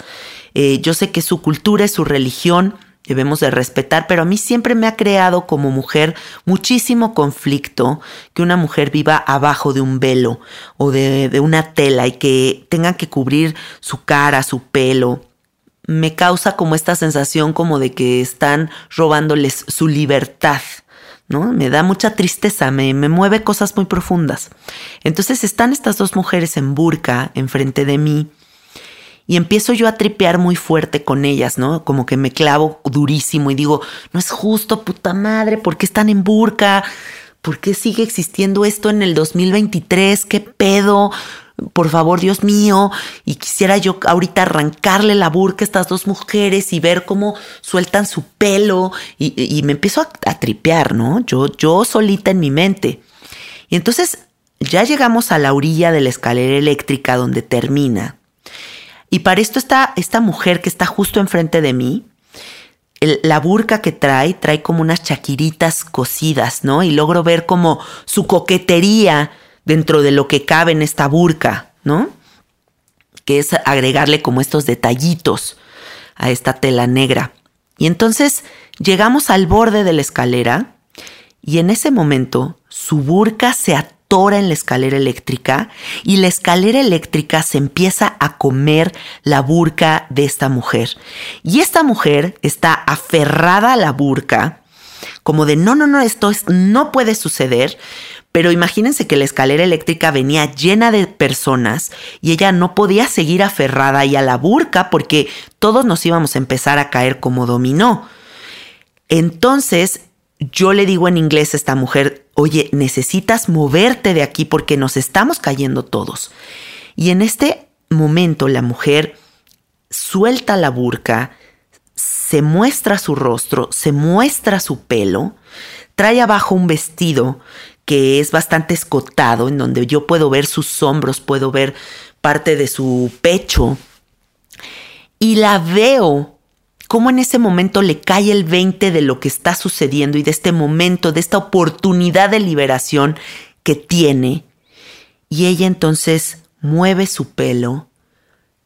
Eh, yo sé que su cultura es su religión, debemos de respetar, pero a mí siempre me ha creado como mujer muchísimo conflicto que una mujer viva abajo de un velo o de, una tela y que tenga que cubrir su cara, su pelo. Me causa como esta sensación como de que están robándoles su libertad. ¿No? Me da mucha tristeza, me, me mueve cosas muy profundas. Entonces están estas dos mujeres en burka enfrente de mí y empiezo yo a tripear muy fuerte con ellas, ¿no? Como que me clavo durísimo y digo, no es justo, puta madre, ¿por qué están en burka? ¿Por qué sigue existiendo esto en el 2023? ¿Qué pedo? Por favor, Dios mío, y quisiera yo ahorita arrancarle la burka a estas dos mujeres y ver cómo sueltan su pelo y, me empiezo a, a, tripear, ¿no? Yo, yo solita en mi mente. Y entonces ya llegamos a la orilla de la escalera eléctrica donde termina y para esto está esta mujer que está justo enfrente de mí, la burca que trae, trae como unas chaquiritas cosidas, ¿no? Y logro ver como su coquetería dentro de lo que cabe en esta burca, ¿no? Que es agregarle como estos detallitos a esta tela negra. Y entonces llegamos al borde de la escalera y en ese momento su burca se en la escalera eléctrica y la escalera eléctrica se empieza a comer la burca de esta mujer. Y esta mujer está aferrada a la burca, como de no, no, no, esto no puede suceder. Pero imagínense que la escalera eléctrica venía llena de personas y ella no podía seguir aferrada y a la burca porque todos nos íbamos a empezar a caer como dominó. Entonces yo le digo en inglés a esta mujer, oye, necesitas moverte de aquí porque nos estamos cayendo todos. Y en este momento la mujer suelta la burca, se muestra su rostro, se muestra su pelo, trae abajo un vestido que es bastante escotado, en donde yo puedo ver sus hombros, puedo ver parte de su pecho, y la veo cómo en ese momento le cae el 20 de lo que está sucediendo y de este momento, de esta oportunidad de liberación que tiene. Y ella entonces mueve su pelo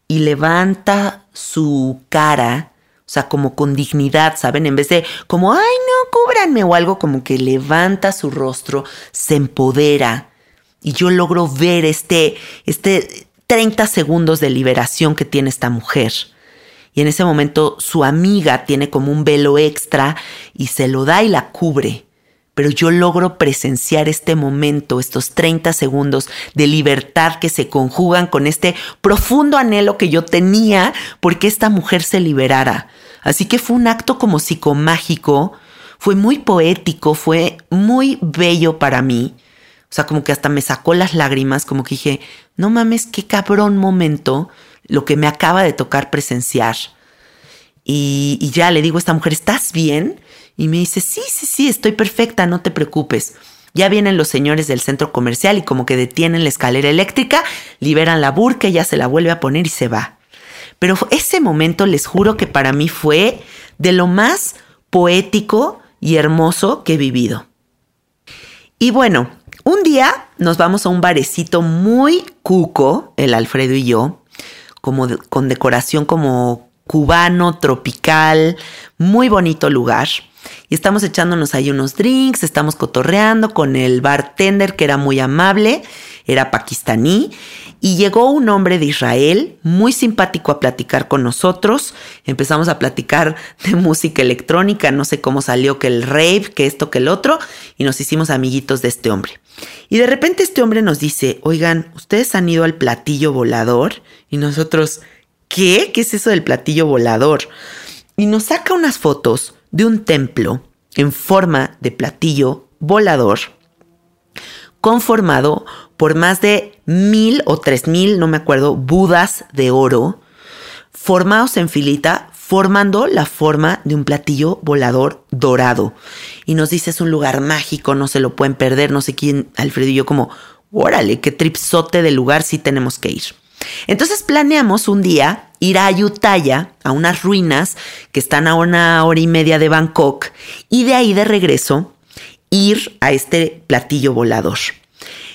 y levanta su cara, o sea, como con dignidad, ¿saben? En vez de como, ay, no, cúbranme o algo, como que levanta su rostro, se empodera. Y yo logro ver este, este 30 segundos de liberación que tiene esta mujer y en ese momento su amiga tiene como un velo extra y se lo da y la cubre. Pero yo logro presenciar este momento, estos 30 segundos de libertad que se conjugan con este profundo anhelo que yo tenía porque esta mujer se liberara. Así que fue un acto como psicomágico, fue muy poético, fue muy bello para mí. O sea, como que hasta me sacó las lágrimas, como que dije, no mames, qué cabrón momento lo que me acaba de tocar presenciar. Y, ya le digo a esta mujer, ¿estás bien? Y me dice, sí, sí, sí, estoy perfecta, no te preocupes. Ya vienen los señores del centro comercial y como que detienen la escalera eléctrica, liberan la burca, ella se la vuelve a poner y se va. Pero ese momento les juro que para mí fue de lo más poético y hermoso que he vivido. Y bueno, un día nos vamos a un barecito muy cuco, el Alfredo y yo, como con decoración como cubano, tropical, muy bonito lugar. Y estamos echándonos ahí unos drinks, estamos cotorreando con el bartender que era muy amable, era pakistaní, y llegó un hombre de Israel muy simpático a platicar con nosotros. Empezamos a platicar de música electrónica, no sé cómo salió que el rave, que esto, que el otro, y nos hicimos amiguitos de este hombre. Y de repente este hombre nos dice, oigan, ¿ustedes han ido al platillo volador? Y nosotros, ¿qué? ¿Qué es eso del platillo volador? Y nos saca unas fotos de un templo en forma de platillo volador conformado por más de mil o tres mil, no me acuerdo, budas de oro, formados en filita, formando la forma de un platillo volador dorado. Y nos dice, es un lugar mágico, no se lo pueden perder, no sé quién, Alfredo y yo como, órale, qué tripsote de lugar, sí tenemos que ir. Entonces planeamos un día ir a Ayutthaya, a unas ruinas que están a una hora y media de Bangkok, y de ahí de regreso ir a este platillo volador.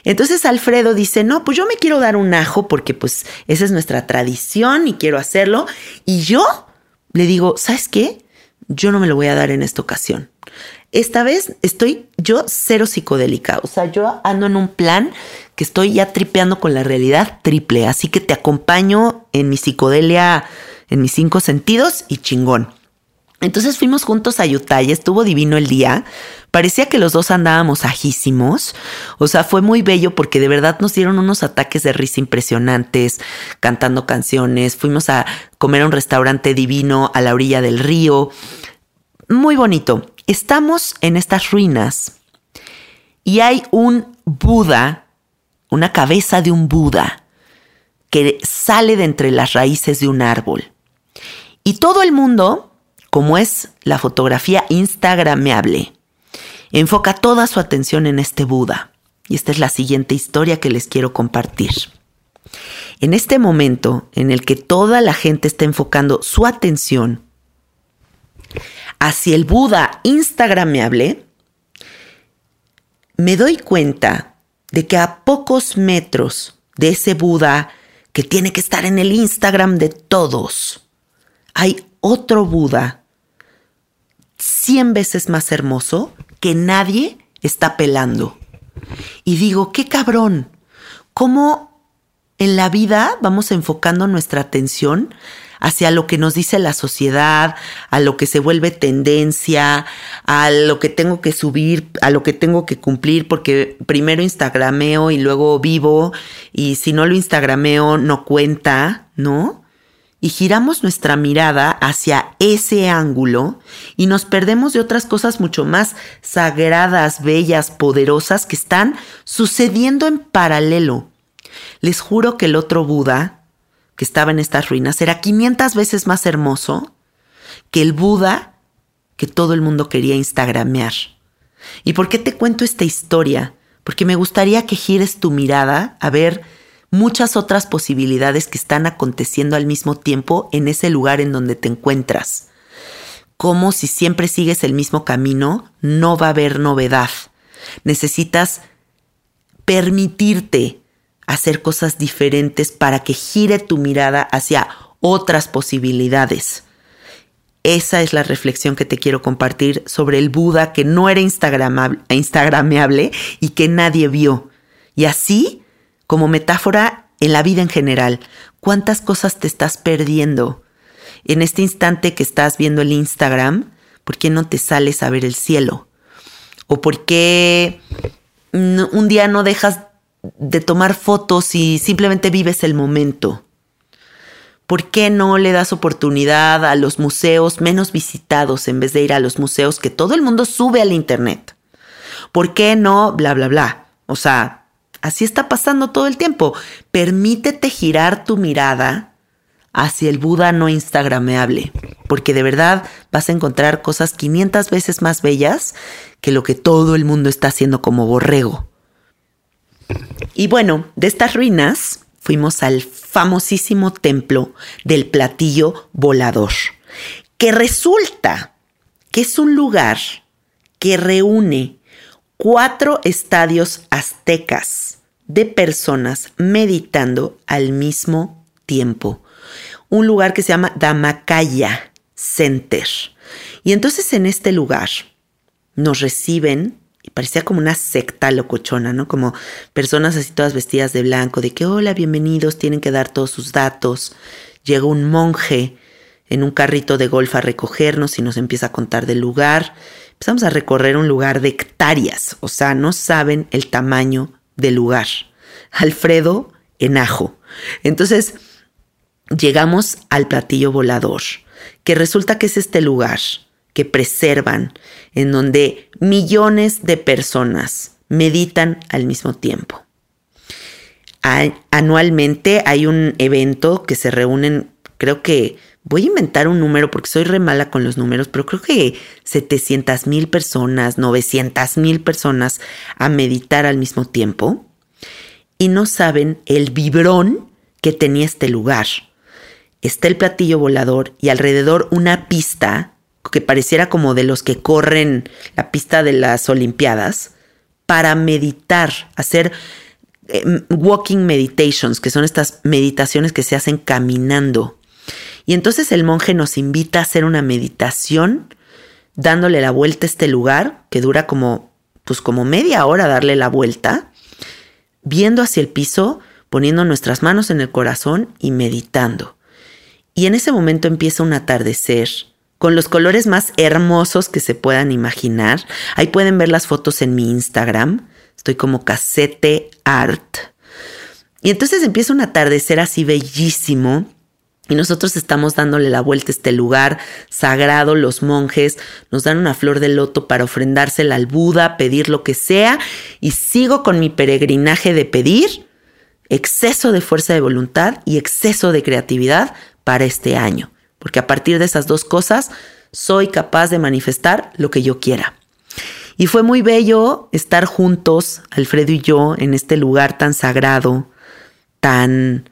Entonces Alfredo dice, no, pues yo me quiero dar un ajo porque pues esa es nuestra tradición y quiero hacerlo. Y yo le digo, ¿sabes qué? Yo no me lo voy a dar en esta ocasión. Esta vez estoy yo cero psicodélica, o sea, yo ando en un plan que estoy ya tripeando con la realidad triple, así que te acompaño en mi psicodelia, en mis cinco sentidos y chingón. Entonces fuimos juntos a Utah y estuvo divino el día. Parecía que los dos andábamos ajísimos. O sea, fue muy bello porque de verdad nos dieron unos ataques de risa impresionantes, cantando canciones. Fuimos a comer a un restaurante divino a la orilla del río. Muy bonito. Estamos en estas ruinas y hay un Buda, una cabeza de un Buda, que sale de entre las raíces de un árbol. Y todo el mundo como es la fotografía instagrameable. Enfoca toda su atención en este Buda. Y esta es la siguiente historia que les quiero compartir. En este momento en el que toda la gente está enfocando su atención hacia el Buda instagrameable, me doy cuenta de que a pocos metros de ese Buda que tiene que estar en el Instagram de todos, hay otro Buda 100 veces más hermoso que nadie está pelando. Y digo, qué cabrón, cómo en la vida vamos enfocando nuestra atención hacia lo que nos dice la sociedad, a lo que se vuelve tendencia, a lo que tengo que subir, a lo que tengo que cumplir, porque primero instagrameo y luego vivo, y si no lo instagrameo no cuenta, ¿no? Y giramos nuestra mirada hacia ese ángulo y nos perdemos de otras cosas mucho más sagradas, bellas, poderosas que están sucediendo en paralelo. Les juro que el otro Buda, que estaba en estas ruinas, era 500 veces más hermoso que el Buda que todo el mundo quería instagramear. ¿Y por qué te cuento esta historia? Porque me gustaría que gires tu mirada a ver muchas otras posibilidades que están aconteciendo al mismo tiempo en ese lugar en donde te encuentras. Como si siempre sigues el mismo camino, no va a haber novedad. Necesitas permitirte hacer cosas diferentes para que gire tu mirada hacia otras posibilidades. Esa es la reflexión que te quiero compartir sobre el Buda que no era instagrameable y que nadie vio. Y así como metáfora en la vida en general. ¿Cuántas cosas te estás perdiendo? En este instante que estás viendo el Instagram, ¿por qué no te sales a ver el cielo? ¿O por qué un día no dejas de tomar fotos y simplemente vives el momento? ¿Por qué no le das oportunidad a los museos menos visitados en vez de ir a los museos que todo el mundo sube al Internet? ¿Por qué no? Bla, bla, bla. O sea, así está pasando todo el tiempo. Permítete girar tu mirada hacia el Buda no instagrameable, porque de verdad vas a encontrar cosas 500 veces más bellas que lo que todo el mundo está haciendo como borrego. Y bueno, de estas ruinas fuimos al famosísimo templo del platillo volador, que resulta que es un lugar que reúne cuatro estadios aztecas de personas meditando al mismo tiempo. Un lugar que se llama Damacaya Center. Y entonces en este lugar nos reciben, y parecía como una secta locochona, ¿no? Como personas así todas vestidas de blanco, de que hola, bienvenidos, tienen que dar todos sus datos. Llega un monje en un carrito de golf a recogernos y nos empieza a contar del lugar empezamos a recorrer un lugar de hectáreas, o sea, no saben el tamaño del lugar. Alfredo en ajo. Entonces, llegamos al platillo volador, que resulta que es este lugar que preservan, en donde millones de personas meditan al mismo tiempo. Anualmente hay un evento que se reúnen, creo que voy a inventar un número porque soy re mala con los números, pero creo que 700 mil personas, 900 mil personas a meditar al mismo tiempo y no saben el vibrón que tenía este lugar. Está el platillo volador y alrededor una pista que pareciera como de los que corren la pista de las Olimpiadas para meditar, hacer eh, walking meditations, que son estas meditaciones que se hacen caminando y entonces el monje nos invita a hacer una meditación dándole la vuelta a este lugar, que dura como, pues como media hora darle la vuelta, viendo hacia el piso, poniendo nuestras manos en el corazón y meditando. Y en ese momento empieza un atardecer con los colores más hermosos que se puedan imaginar. Ahí pueden ver las fotos en mi Instagram. Estoy como casete art. Y entonces empieza un atardecer así bellísimo y nosotros estamos dándole la vuelta a este lugar sagrado, los monjes nos dan una flor de loto para ofrendársela al Buda, pedir lo que sea, y sigo con mi peregrinaje de pedir exceso de fuerza de voluntad y exceso de creatividad para este año, porque a partir de esas dos cosas soy capaz de manifestar lo que yo quiera. Y fue muy bello estar juntos, Alfredo y yo, en este lugar tan sagrado, tan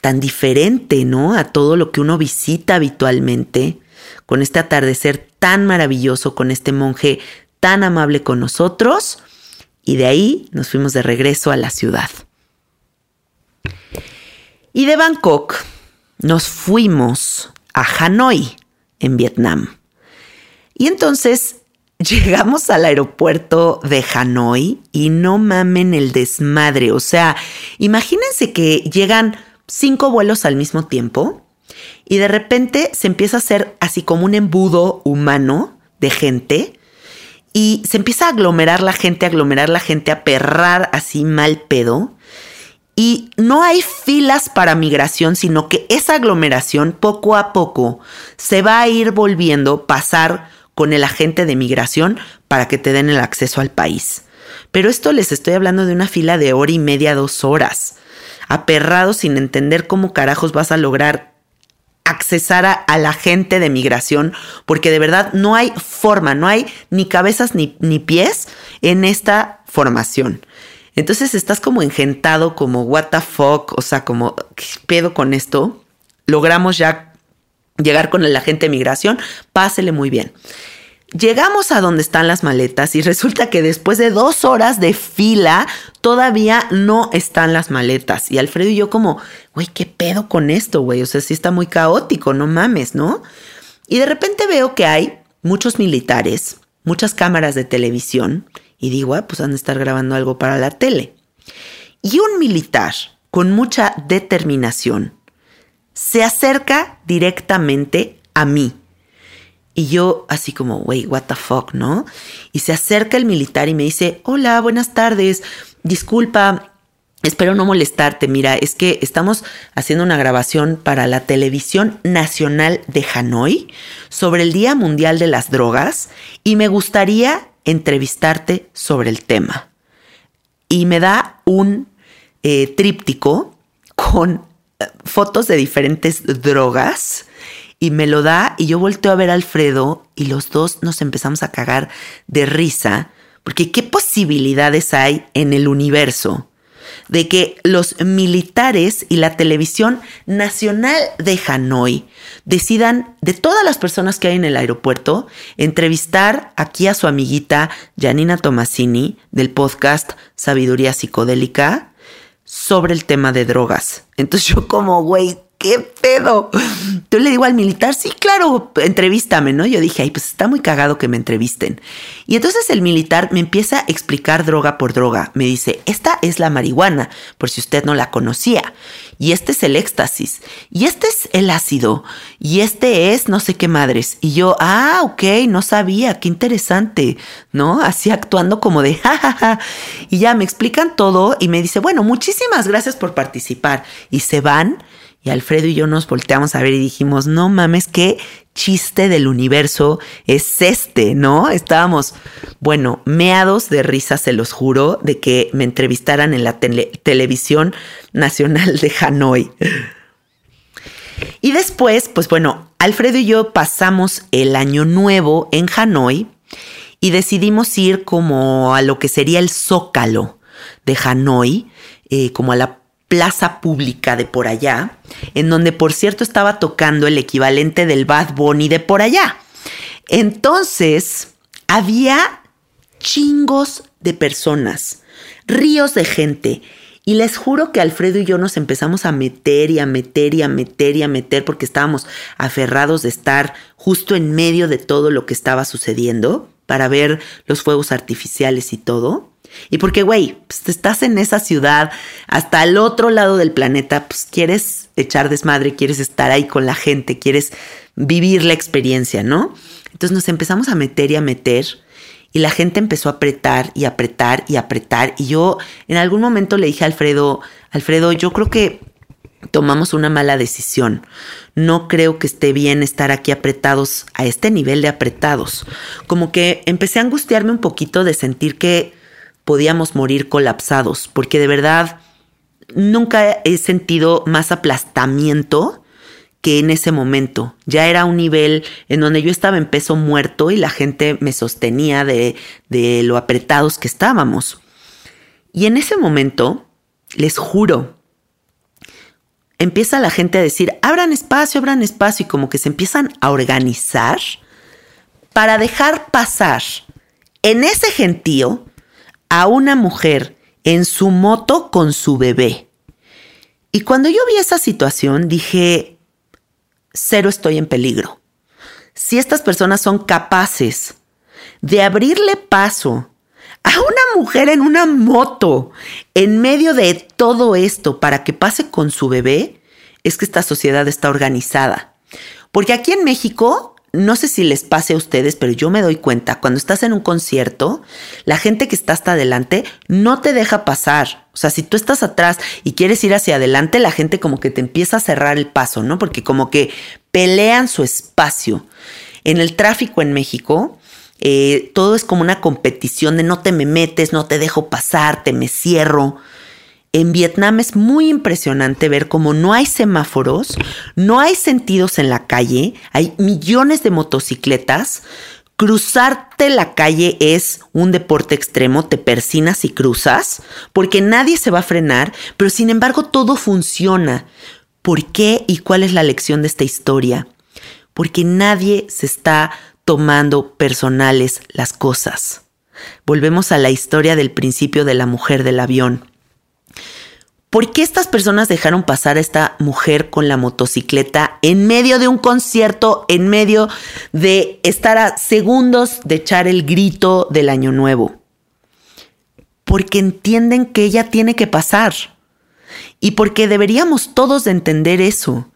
tan diferente, ¿no? A todo lo que uno visita habitualmente, con este atardecer tan maravilloso, con este monje tan amable con nosotros, y de ahí nos fuimos de regreso a la ciudad. Y de Bangkok nos fuimos a Hanoi, en Vietnam. Y entonces llegamos al aeropuerto de Hanoi y no mamen el desmadre. O sea, imagínense que llegan cinco vuelos al mismo tiempo y de repente se empieza a hacer así como un embudo humano de gente y se empieza a aglomerar la gente, a aglomerar la gente, a perrar así mal pedo. Y no hay filas para migración, sino que esa aglomeración poco a poco se va a ir volviendo pasar con el agente de migración para que te den el acceso al país. Pero esto les estoy hablando de una fila de hora y media, dos horas aperrado sin entender cómo carajos vas a lograr accesar a, la gente de migración, porque de verdad no hay forma, no hay ni cabezas ni, ni pies en esta formación. Entonces estás como engentado, como what the fuck, o sea, como ¿qué pedo con esto? Logramos ya llegar con el agente de migración, pásele muy bien. Llegamos a donde están las maletas y resulta que después de dos horas de fila todavía no están las maletas. Y Alfredo y yo como, güey, ¿qué pedo con esto, güey? O sea, sí está muy caótico, no mames, ¿no? Y de repente veo que hay muchos militares, muchas cámaras de televisión y digo, ah, pues han de estar grabando algo para la tele. Y un militar con mucha determinación se acerca directamente a mí y yo así como, wey, what the fuck, ¿no? Y se acerca el militar y me dice, hola, buenas tardes, disculpa, Espero no molestarte, mira, es que estamos haciendo una grabación para la televisión nacional de Hanoi sobre el Día Mundial de las Drogas y me gustaría entrevistarte sobre el tema. Y me da un eh, tríptico con eh, fotos de diferentes drogas y me lo da y yo volteo a ver a Alfredo y los dos nos empezamos a cagar de risa porque qué posibilidades hay en el universo de que los militares y la televisión nacional de Hanoi decidan, de todas las personas que hay en el aeropuerto, entrevistar aquí a su amiguita Janina Tomasini del podcast Sabiduría Psicodélica sobre el tema de drogas. Entonces yo como, güey, ¿qué pedo? Yo le digo al militar, sí, claro, entrevístame, ¿no? Yo dije, ay, pues está muy cagado que me entrevisten. Y entonces el militar me empieza a explicar droga por droga. Me dice, esta es la marihuana, por si usted no la conocía. Y este es el éxtasis. Y este es el ácido. Y este es no sé qué madres. Y yo, ah, ok, no sabía, qué interesante, ¿no? Así actuando como de, jajaja. Y ya me explican todo y me dice, bueno, muchísimas gracias por participar. Y se van Alfredo y yo nos volteamos a ver y dijimos, no mames, qué chiste del universo es este, ¿no? Estábamos, bueno, meados de risa, se los juro, de que me entrevistaran en la televisión nacional de Hanoi. Y después, pues bueno, Alfredo y yo pasamos el año nuevo en Hanoi y decidimos ir como a lo que sería el zócalo de Hanoi, eh, como a la plaza pública de por allá, en donde por cierto estaba tocando el equivalente del Bad Bunny de por allá. Entonces, había chingos de personas, ríos de gente. Y les juro que Alfredo y yo nos empezamos a meter y a meter y a meter y a meter porque estábamos aferrados de estar justo en medio de todo lo que estaba sucediendo para ver los fuegos artificiales y todo. Y porque, güey, pues estás en esa ciudad, hasta el otro lado del planeta, pues quieres echar desmadre, quieres estar ahí con la gente, quieres vivir la experiencia, ¿no? Entonces nos empezamos a meter y a meter y la gente empezó a apretar y apretar y apretar. Y yo en algún momento le dije a Alfredo, Alfredo, yo creo que tomamos una mala decisión. No creo que esté bien estar aquí apretados a este nivel de apretados. Como que empecé a angustiarme un poquito de sentir que podíamos morir colapsados, porque de verdad nunca he sentido más aplastamiento que en ese momento. Ya era un nivel en donde yo estaba en peso muerto y la gente me sostenía de, de lo apretados que estábamos. Y en ese momento, les juro, empieza la gente a decir, abran espacio, abran espacio, y como que se empiezan a organizar para dejar pasar en ese gentío a una mujer en su moto con su bebé. Y cuando yo vi esa situación dije, cero estoy en peligro. Si estas personas son capaces de abrirle paso a una mujer en una moto en medio de todo esto para que pase con su bebé, es que esta sociedad está organizada. Porque aquí en México no sé si les pase a ustedes, pero yo me doy cuenta, cuando estás en un concierto, la gente que está hasta adelante no te deja pasar. O sea, si tú estás atrás y quieres ir hacia adelante, la gente como que te empieza a cerrar el paso, ¿no? Porque como que pelean su espacio. En el tráfico en México, eh, todo es como una competición de no te me metes, no te dejo pasar, te me cierro. En Vietnam es muy impresionante ver cómo no hay semáforos, no hay sentidos en la calle, hay millones de motocicletas. Cruzarte la calle es un deporte extremo, te persinas y cruzas, porque nadie se va a frenar, pero sin embargo todo funciona. ¿Por qué y cuál es la lección de esta historia? Porque nadie se está tomando personales las cosas. Volvemos a la historia del principio de la mujer del avión. ¿Por qué estas personas dejaron pasar a esta mujer con la motocicleta en medio de un concierto, en medio de estar a segundos de echar el grito del año nuevo? Porque entienden que ella tiene que pasar. Y porque deberíamos todos de entender eso.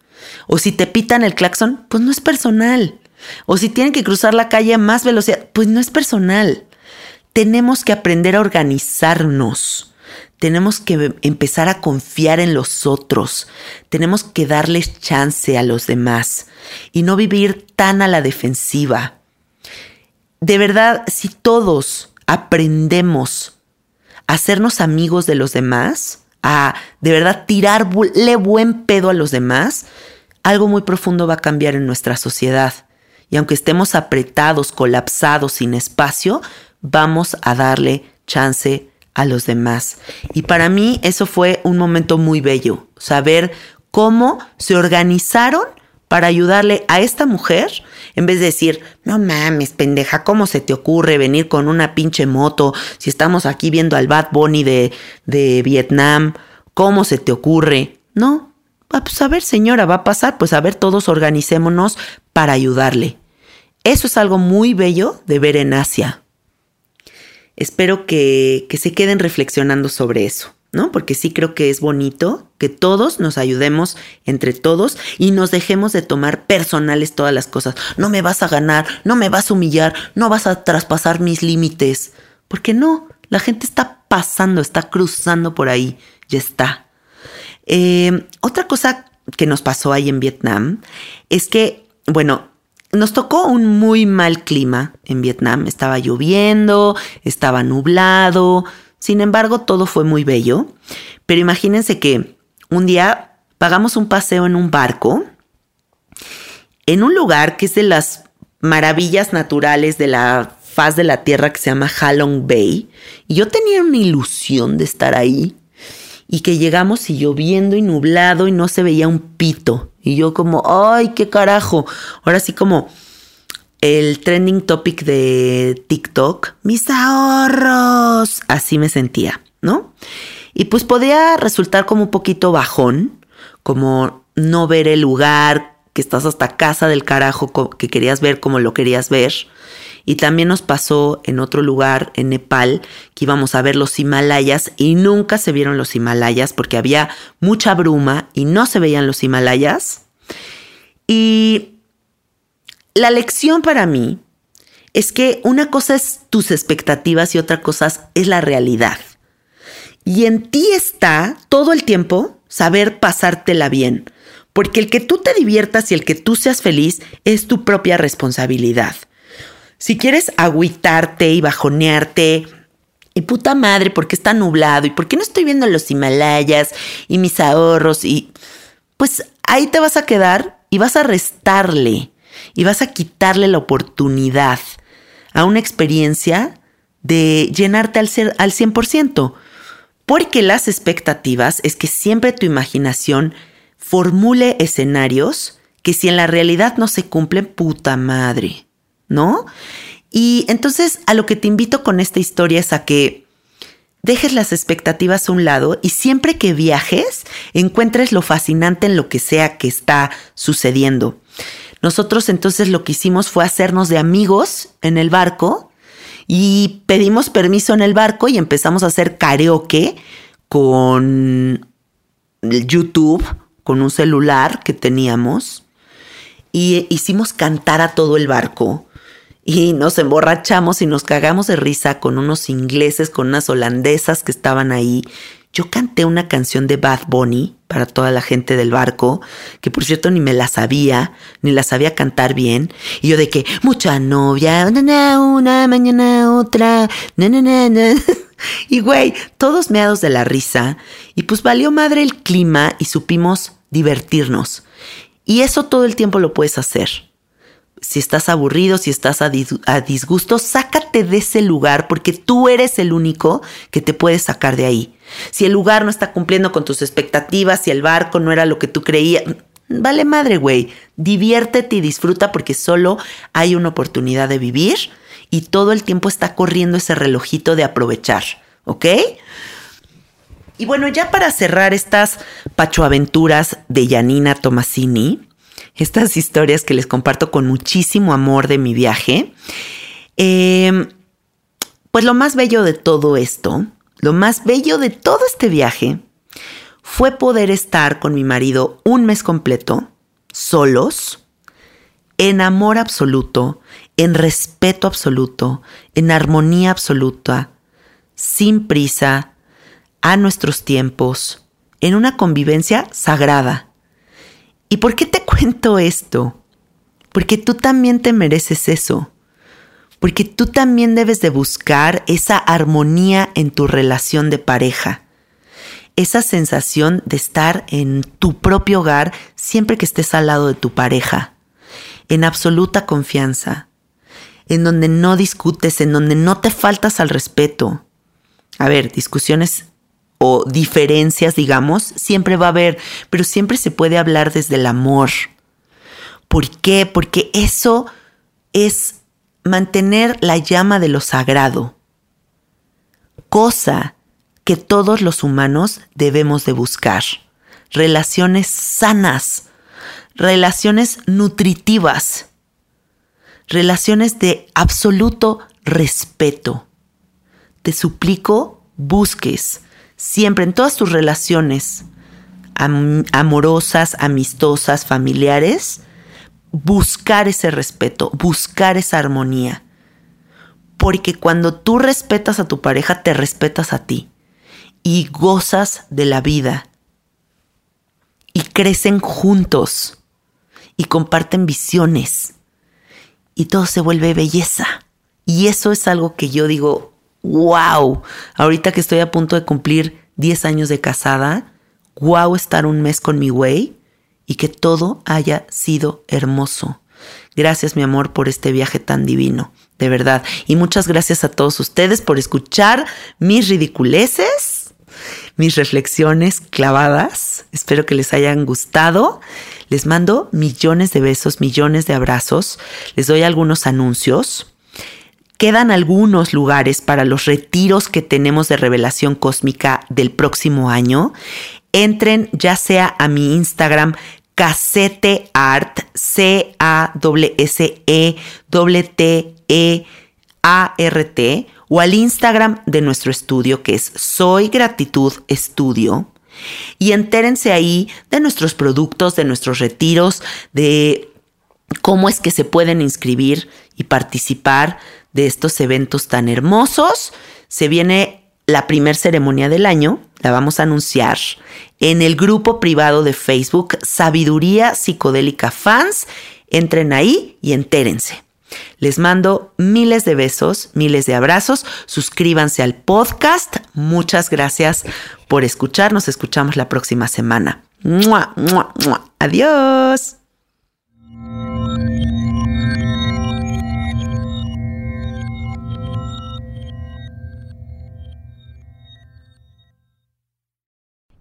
O si te pitan el claxon, pues no es personal. O si tienen que cruzar la calle a más velocidad, pues no es personal. Tenemos que aprender a organizarnos tenemos que empezar a confiar en los otros, tenemos que darles chance a los demás y no vivir tan a la defensiva. De verdad, si todos aprendemos a hacernos amigos de los demás, a de verdad tirarle buen pedo a los demás, algo muy profundo va a cambiar en nuestra sociedad. Y aunque estemos apretados, colapsados, sin espacio, vamos a darle chance a los demás. Y para mí eso fue un momento muy bello, saber cómo se organizaron para ayudarle a esta mujer, en vez de decir, no mames, pendeja, ¿cómo se te ocurre venir con una pinche moto si estamos aquí viendo al Bad Bunny de, de Vietnam? ¿Cómo se te ocurre? No, ah, pues a ver señora, va a pasar, pues a ver todos organicémonos para ayudarle. Eso es algo muy bello de ver en Asia espero que, que se queden reflexionando sobre eso. ¿no? Porque sí creo que es bonito que todos nos ayudemos entre todos y nos dejemos de tomar personales todas las cosas. No me vas a ganar, no me vas a humillar, no vas a traspasar mis límites. Porque no, la gente está pasando, está cruzando por ahí, ya está. Eh, otra cosa que nos pasó ahí en Vietnam es que, bueno, nos tocó un muy mal clima en Vietnam. Estaba lloviendo, estaba nublado. Sin embargo, todo fue muy bello. Pero imagínense que un día pagamos un paseo en un barco en un lugar que es de las maravillas naturales de la faz de la tierra que se llama Halong Bay. Y yo tenía una ilusión de estar ahí y que llegamos y lloviendo y nublado y no se veía un pito. Y yo como, ay, qué carajo. Ahora sí como el trending topic de TikTok, mis ahorros. Así me sentía, ¿no? Y pues podía resultar como un poquito bajón, como no ver el lugar, que estás hasta casa del carajo que querías ver como lo querías ver. Y también nos pasó en otro lugar, en Nepal, que íbamos a ver los Himalayas y nunca se vieron los Himalayas porque había mucha bruma y no se veían los Himalayas. Y la lección para mí es que una cosa es tus expectativas y otra cosa es la realidad. Y en ti está todo el tiempo saber pasártela bien, porque el que tú te diviertas y el que tú seas feliz es tu propia responsabilidad. Si quieres agüitarte y bajonearte, y puta madre, porque está nublado? ¿Y por qué no estoy viendo los Himalayas y mis ahorros? Y pues ahí te vas a quedar y vas a restarle y vas a quitarle la oportunidad a una experiencia de llenarte al, ser, al 100%. Porque las expectativas es que siempre tu imaginación formule escenarios que si en la realidad no se cumplen, puta madre. ¿No? Y entonces a lo que te invito con esta historia es a que dejes las expectativas a un lado y siempre que viajes encuentres lo fascinante en lo que sea que está sucediendo. Nosotros entonces lo que hicimos fue hacernos de amigos en el barco y pedimos permiso en el barco y empezamos a hacer karaoke con YouTube, con un celular que teníamos y hicimos cantar a todo el barco y nos emborrachamos y nos cagamos de risa con unos ingleses, con unas holandesas que estaban ahí. Yo canté una canción de Bad Bunny para toda la gente del barco, que por cierto ni me la sabía, ni la sabía cantar bien. Y yo de que, mucha novia, una, una mañana otra, na, na, na, Y güey, todos meados de la risa. Y pues valió madre el clima y supimos divertirnos. Y eso todo el tiempo lo puedes hacer si estás aburrido, si estás a, disgusto, sácate de ese lugar porque tú eres el único que te puede sacar de ahí. Si el lugar no está cumpliendo con tus expectativas, si el barco no era lo que tú creías, vale madre, güey. Diviértete y disfruta porque solo hay una oportunidad de vivir y todo el tiempo está corriendo ese relojito de aprovechar, ¿ok? Y bueno, ya para cerrar estas pachoaventuras de Yanina Tomasini, estas historias que les comparto con muchísimo amor de mi viaje. Em, pues lo más bello de todo esto, lo más bello de todo este viaje, fue poder estar con mi marido un mes completo, solos, en amor absoluto, en respeto absoluto, en armonía absoluta, sin prisa, a nuestros tiempos, en una convivencia sagrada. ¿Y por qué te cuento esto? Porque tú también te mereces eso. Porque tú también debes de buscar esa armonía en tu relación de pareja. Esa sensación de estar en tu propio hogar siempre que estés al lado de tu pareja. En absoluta confianza. En donde no discutes, en donde no te faltas al respeto. A ver, discusiones o diferencias, digamos, siempre va a haber, pero siempre se puede hablar desde el amor. ¿Por qué? Porque eso es mantener la llama de lo sagrado, cosa que todos los humanos debemos de buscar. Relaciones sanas, relaciones nutritivas, relaciones de absoluto respeto. Te suplico, busques siempre en todas tus relaciones amorosas, amistosas, familiares, buscar ese respeto, buscar esa armonía. Porque cuando tú respetas a tu pareja, te respetas a ti y gozas de la vida. Y crecen juntos y comparten visiones. Y todo se vuelve belleza. Y eso es algo que yo digo, wow, ahorita que estoy a punto de cumplir 10 años de casada, wow estar un mes con mi güey y que todo haya sido hermoso. Gracias mi amor por este viaje tan divino, de verdad. Y muchas gracias a todos ustedes por escuchar mis ridiculeces, mis reflexiones clavadas. Espero que les hayan gustado. Les mando millones de besos, millones de abrazos. Les doy algunos anuncios. Quedan algunos lugares para los retiros que tenemos de revelación cósmica del próximo año. Entren ya sea a mi Instagram Casete Art, C A S E T E A R T o al Instagram de nuestro estudio que es Soy Gratitud Estudio y entérense ahí de nuestros productos, de nuestros retiros, de cómo es que se pueden inscribir y participar de estos eventos tan hermosos. Se viene la primer ceremonia del año, la vamos a anunciar en el grupo privado de Facebook Sabiduría Psicodélica Fans. Entren ahí y entérense. Les mando miles de besos, miles de abrazos. Suscríbanse al podcast. Muchas gracias por escuchar. Nos escuchamos la próxima semana. Adiós.